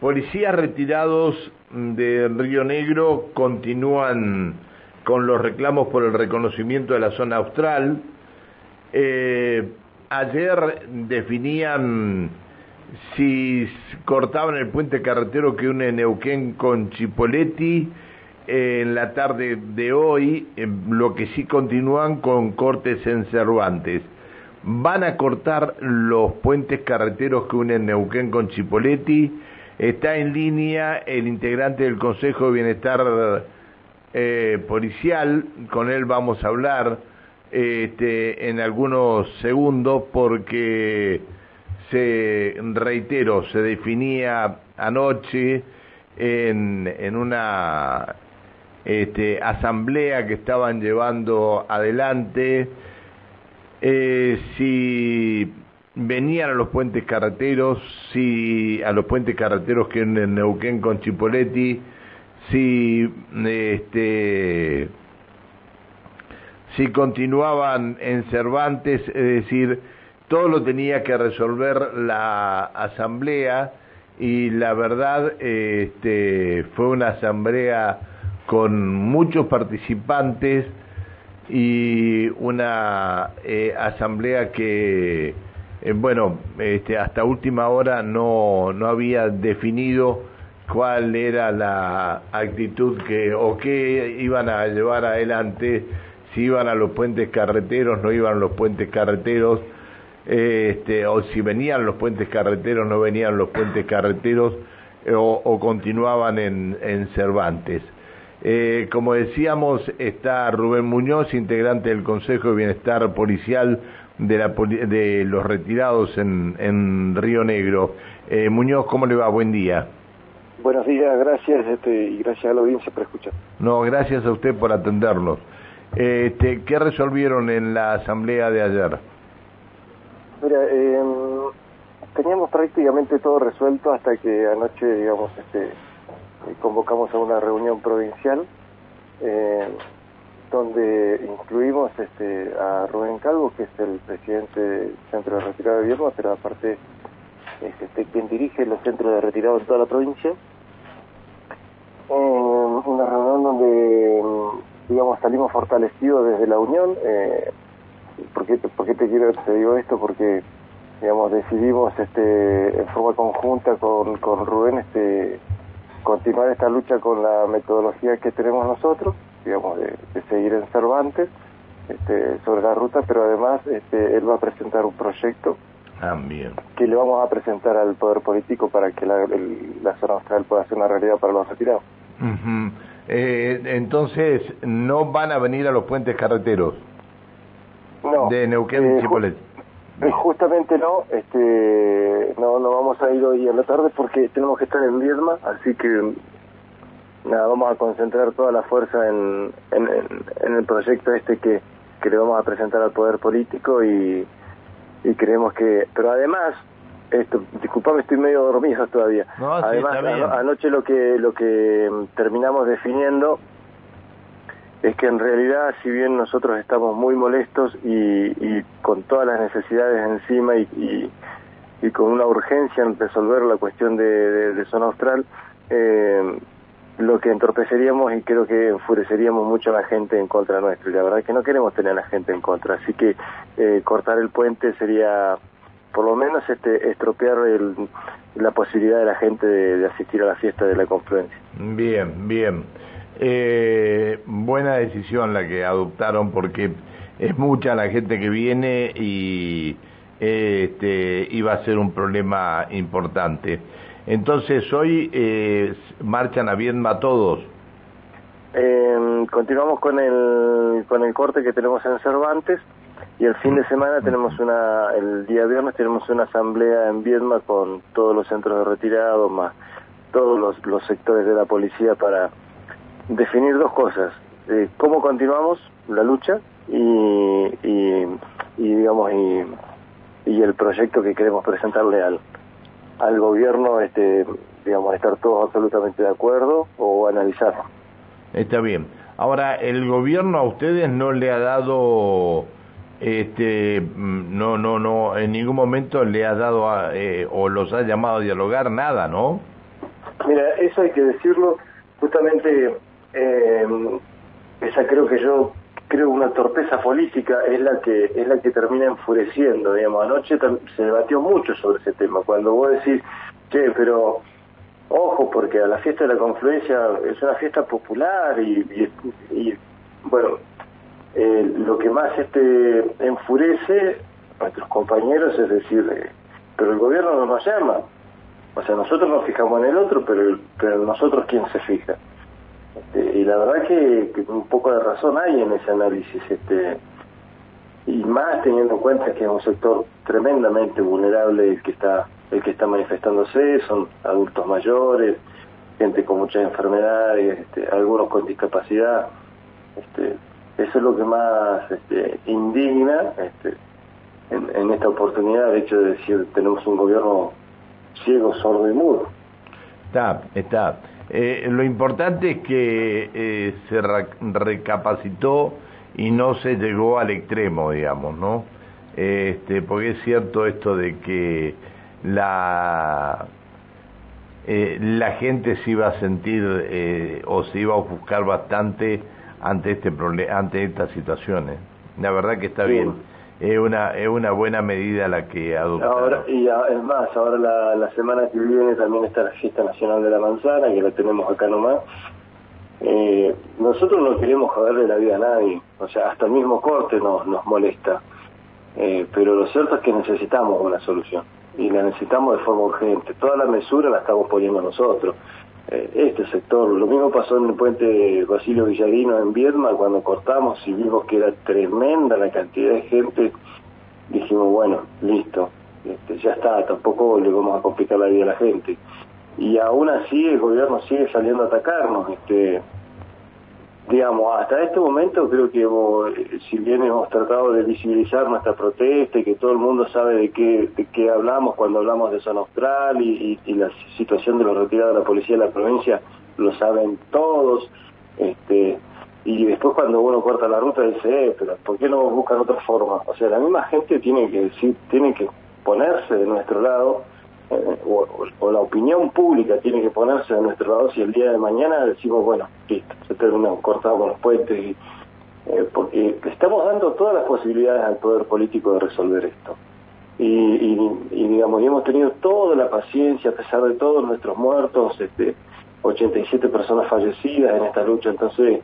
Policías retirados de Río Negro continúan con los reclamos por el reconocimiento de la zona austral. Eh, ayer definían si cortaban el puente carretero que une Neuquén con Chipoleti en la tarde de hoy, lo que sí continúan con cortes en Cervantes. Van a cortar los puentes carreteros que unen Neuquén con Chipoleti Está en línea el integrante del Consejo de Bienestar eh, Policial, con él vamos a hablar este, en algunos segundos porque se, reitero, se definía anoche en, una este, asamblea que estaban llevando adelante eh, si venían a los puentes carreteros, si a los puentes carreteros que en Neuquén con Chipoletti, si este si continuaban en Cervantes, es decir, todo lo tenía que resolver la asamblea y la verdad este, fue una asamblea con muchos participantes y una eh, asamblea que eh, bueno, este, hasta última hora no, no había definido cuál era la actitud que o qué iban a llevar adelante, si iban a los puentes carreteros, no iban los puentes carreteros, este, o si venían los puentes carreteros, no venían los puentes carreteros, eh, o, continuaban en, en Cervantes. Eh, como decíamos, está Rubén Muñoz, integrante del Consejo de Bienestar Policial de, la, de los retirados en, en Río Negro. Eh, Muñoz, ¿cómo le va? Buen día. Buenos días, gracias este, y gracias a la audiencia por escuchar. No, gracias a usted por atendernos. Este, ¿Qué resolvieron en la asamblea de ayer? Mira, eh, teníamos prácticamente todo resuelto hasta que anoche, digamos, este, convocamos a una reunión provincial. Eh, donde incluimos este, a Rubén Calvo, que es el presidente del Centro de Retirado de Vierno, pero aparte es este, quien dirige los centros de retirado en toda la provincia. una reunión donde, digamos, salimos fortalecidos desde la Unión. Eh, ¿por, qué, te quiero te digo esto? Porque, digamos, decidimos este, en forma conjunta con, con Rubén este, continuar esta lucha con la metodología que tenemos nosotros digamos, de, seguir en Cervantes este, sobre la ruta, pero además este, él va a presentar un proyecto que le vamos a presentar al Poder Político para que la, zona austral pueda ser una realidad para los retirados. eh, entonces, ¿no van a venir a los puentes carreteros? No. De Neuquén y eh, eh, Justamente no, este, no, no vamos a ir hoy a la tarde porque tenemos que estar en Viedma, así que nada, vamos a concentrar toda la fuerza en, en, el proyecto este que, que, le vamos a presentar al poder político y, y creemos que, pero además, esto, disculpame, estoy medio dormido todavía. además, anoche lo que, lo que terminamos definiendo es que en realidad, si bien nosotros estamos muy molestos y, y con todas las necesidades encima y, y, con una urgencia en resolver la cuestión de, de zona austral, eh, lo que entorpeceríamos y creo que enfureceríamos mucho a la gente en contra nuestro. Y la verdad es que no queremos tener a la gente en contra. Así que eh, cortar el puente sería, por lo menos, este, estropear la posibilidad de la gente de, asistir a la fiesta de la confluencia. Bien, bien. Eh, buena decisión la que adoptaron porque es mucha la gente que viene y este, iba a ser un problema importante. Entonces, hoy eh, marchan a Viedma todos. Eh, continuamos con el, con el corte que tenemos en Cervantes y el fin de semana tenemos una, el día viernes tenemos una asamblea en Viedma con todos los centros de retirado, más todos los, los sectores de la policía para definir dos cosas, eh, cómo continuamos la lucha y, y, y digamos y, y el proyecto que queremos presentarle al, al gobierno este digamos estar todos absolutamente de acuerdo o analizarlo. Está bien. Ahora, el gobierno a ustedes no le ha dado este no no no en ningún momento le ha dado eh, o los ha llamado a dialogar nada, ¿no? Mira, eso hay que decirlo, justamente eh, esa creo que yo creo una torpeza política es la que es la que termina enfureciendo, digamos, anoche se debatió mucho sobre ese tema, cuando vos decís, che, pero ojo, porque a la fiesta de la confluencia es una fiesta popular y, bueno, eh, lo que más este enfurece a nuestros compañeros es decir, eh, pero el gobierno no nos llama, o sea, nosotros nos fijamos en el otro, pero, pero nosotros quién se fija. Este, y la verdad que, un poco de razón hay en ese análisis, este y más teniendo en cuenta que es un sector tremendamente vulnerable el que está el que está manifestándose, son adultos mayores, gente con muchas enfermedades, este, algunos con discapacidad. Este, eso es lo que más este, indigna en, en esta oportunidad, el hecho de decir tenemos un gobierno ciego, sordo y mudo. Está, está. Eh, lo importante es que eh, se recapacitó y no se llegó al extremo, digamos, ¿no? Este, porque es cierto esto de que la eh, la gente se iba a sentir o se iba a ofuscar bastante ante este ante estas situaciones. La verdad que está bien es una es una buena medida la que adoptaron. Ahora, y es más, ahora la, la semana que viene también está la fiesta nacional de la manzana, que la tenemos acá nomás. Eh, nosotros no queremos joderle la vida a nadie, o sea, hasta el mismo corte nos, nos molesta. Eh, pero lo cierto es que necesitamos una solución y la necesitamos de forma urgente. Toda la mesura la estamos poniendo nosotros. Eh, este sector. Lo mismo pasó en el puente Basilio Villarino en Viedma, cuando cortamos y vimos que era tremenda la cantidad de gente, dijimos, bueno, listo, este, ya está, tampoco le vamos a complicar la vida a la gente. Y aún así el gobierno sigue saliendo a atacarnos. Este, digamos, hasta este momento creo que si bien hemos tratado de visibilizar nuestra protesta y que todo el mundo sabe de qué, de qué hablamos cuando hablamos de zona austral y, la situación de los retirados de la policía de la provincia, lo saben todos, este, y después cuando uno corta la ruta dice, eh, pero ¿por qué no buscan otra forma? O sea, la misma gente tiene que decir, tiene que ponerse de nuestro lado o, la opinión pública tiene que ponerse a nuestro lado si el día de mañana decimos, bueno, listo, se terminó, cortado con los puentes, y, eh, porque estamos dando todas las posibilidades al poder político de resolver esto. Y, digamos, y hemos tenido toda la paciencia, a pesar de todos nuestros muertos, este, 87 personas fallecidas en esta lucha, entonces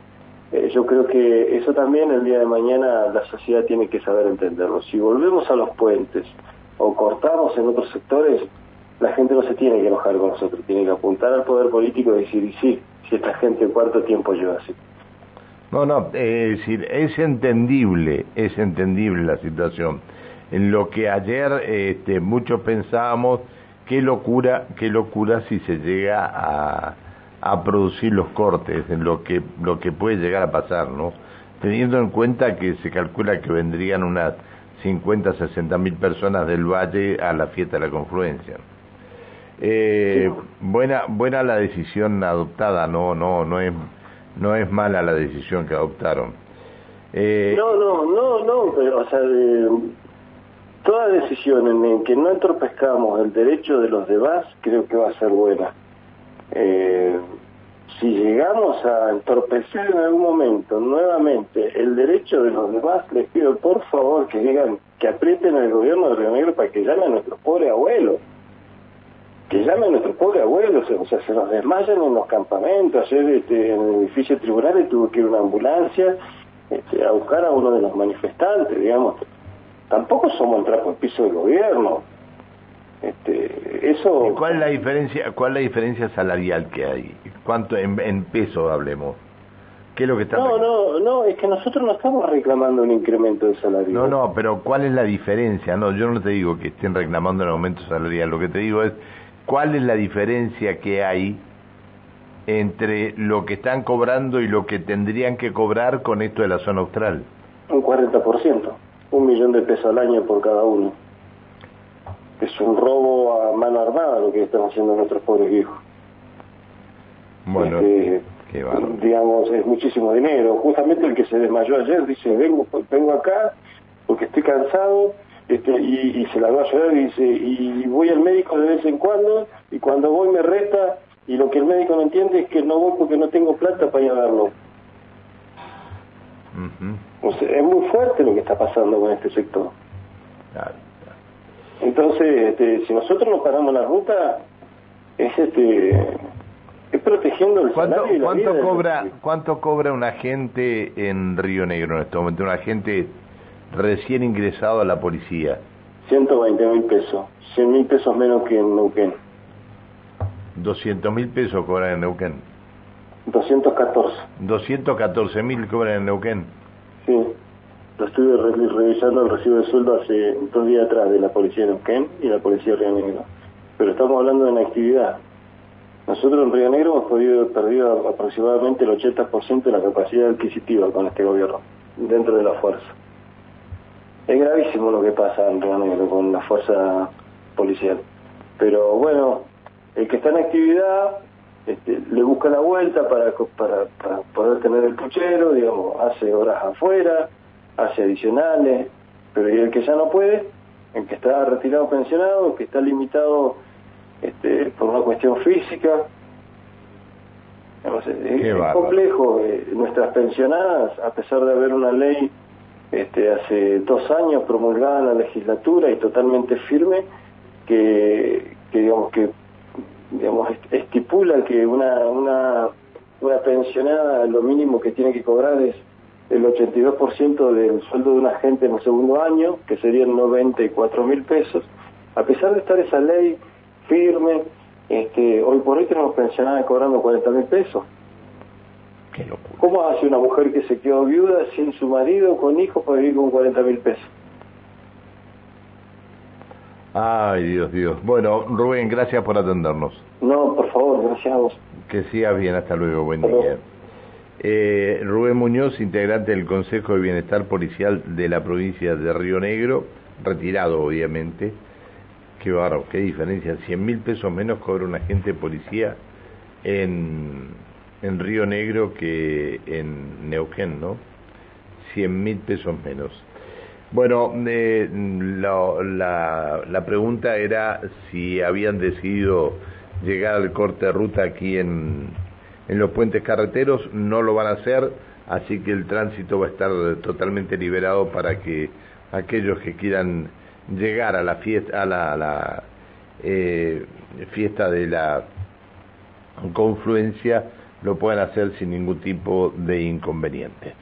eh, yo creo que eso también el día de mañana la sociedad tiene que saber entenderlo. Si volvemos a los puentes o cortamos en otros sectores, la gente no se tiene que enojar con nosotros, tiene que apuntar al poder político y decir, sí, si esta gente cuánto tiempo lleva así. No, no, es decir, es entendible, es entendible la situación. En lo que ayer este, muchos pensábamos, qué locura, qué locura si se llega a, a producir los cortes, en lo que, lo que puede llegar a pasar, ¿no? Teniendo en cuenta que se calcula que vendrían unas 50, 60 mil personas del Valle a la fiesta de la confluencia. Eh, buena buena la decisión adoptada, no no no es no es mala la decisión que adoptaron. Eh, no no no no, pero, o sea, toda decisión en, que no entorpezcamos el derecho de los demás creo que va a ser buena. Eh, si llegamos a entorpecer en algún momento nuevamente el derecho de los demás, les pido por favor que digan, que aprieten al gobierno de Río Negro para que llame a nuestro pobre abuelo que llame a nuestro pobre abuelo, o sea, se nos desmayan en los campamentos, ayer este, en el edificio de tribunales tuvo que ir una ambulancia este, a buscar a uno de los manifestantes, digamos, tampoco somos el trapo de piso del gobierno. Este, eso... ¿Cuál es la diferencia, cuál es la diferencia salarial que hay? ¿Cuánto en, en peso hablemos? ¿Qué es lo que está No, no, no, es que nosotros no estamos reclamando un incremento de salario. No, no, pero ¿cuál es la diferencia? No, yo no te digo que estén reclamando un aumento salarial, lo que te digo es ¿Cuál es la diferencia que hay entre lo que están cobrando y lo que tendrían que cobrar con esto de la zona austral? Un 40%, un millón de pesos al año por cada uno. Es un robo a mano armada lo que están haciendo nuestros pobres viejos. Bueno, este, digamos, es muchísimo dinero. Justamente el que se desmayó ayer dice, vengo, vengo acá porque estoy cansado este, y, se la va a llorar y dice, y voy al médico de vez en cuando, y cuando voy me resta y lo que el médico no entiende es que no voy porque no tengo plata para ir a verlo. es muy fuerte lo que está pasando con este sector. Entonces, este, si nosotros no paramos la ruta, es este es protegiendo el ¿Cuánto, ¿cuánto cobra cuánto cobra un agente en Río Negro en este momento? Un agente recién ingresado a la policía. 120 mil pesos, 100 mil pesos menos que en Neuquén. 200 mil pesos cobran en Neuquén. 214. 214 mil cobran en Neuquén. Sí, lo estuve revisando el recibo de sueldo hace dos días atrás de la policía de Neuquén y la policía de Río Negro. Pero estamos hablando de una actividad. Nosotros en Río Negro hemos podido, perdido aproximadamente el 80% de la capacidad adquisitiva con este gobierno, dentro de la fuerza. Es gravísimo lo que pasa en Río Negro con la fuerza policial. Pero bueno, el que está en actividad este, le busca la vuelta para, para, para poder tener el puchero, digamos, hace horas afuera, hace adicionales, pero y el que ya no puede, el que está retirado pensionado, el que está limitado este, por una cuestión física. es, complejo. Eh, nuestras pensionadas, a pesar de haber una ley este, hace dos años promulgada la legislatura y totalmente firme, que, que digamos que digamos estipula que una, una, una pensionada lo mínimo que tiene que cobrar es el 82% del sueldo de un agente en el segundo año, que serían 94 mil pesos. A pesar de estar esa ley firme, este, hoy por hoy tenemos pensionadas cobrando 40 mil pesos. ¿Cómo hace una mujer que se quedó viuda sin su marido, con hijos, para vivir con 40 mil pesos? Ay, Dios, Dios. Bueno, Rubén, gracias por atendernos. No, por favor, gracias a vos. Que sigas bien, hasta luego, buen día. Eh, Rubén Muñoz, integrante del Consejo de Bienestar Policial de la provincia de Río Negro, retirado obviamente. Qué barro, qué diferencia. 100 mil pesos menos cobra un agente de policía en, en Río Negro que en Neuquén, ¿no? 100 mil pesos menos. Bueno, eh, la, la pregunta era si habían decidido llegar al corte de ruta aquí en en los puentes carreteros no lo van a hacer, así que el tránsito va a estar totalmente liberado para que aquellos que quieran llegar a la fiesta, a la, eh, fiesta de la confluencia lo puedan hacer sin ningún tipo de inconveniente.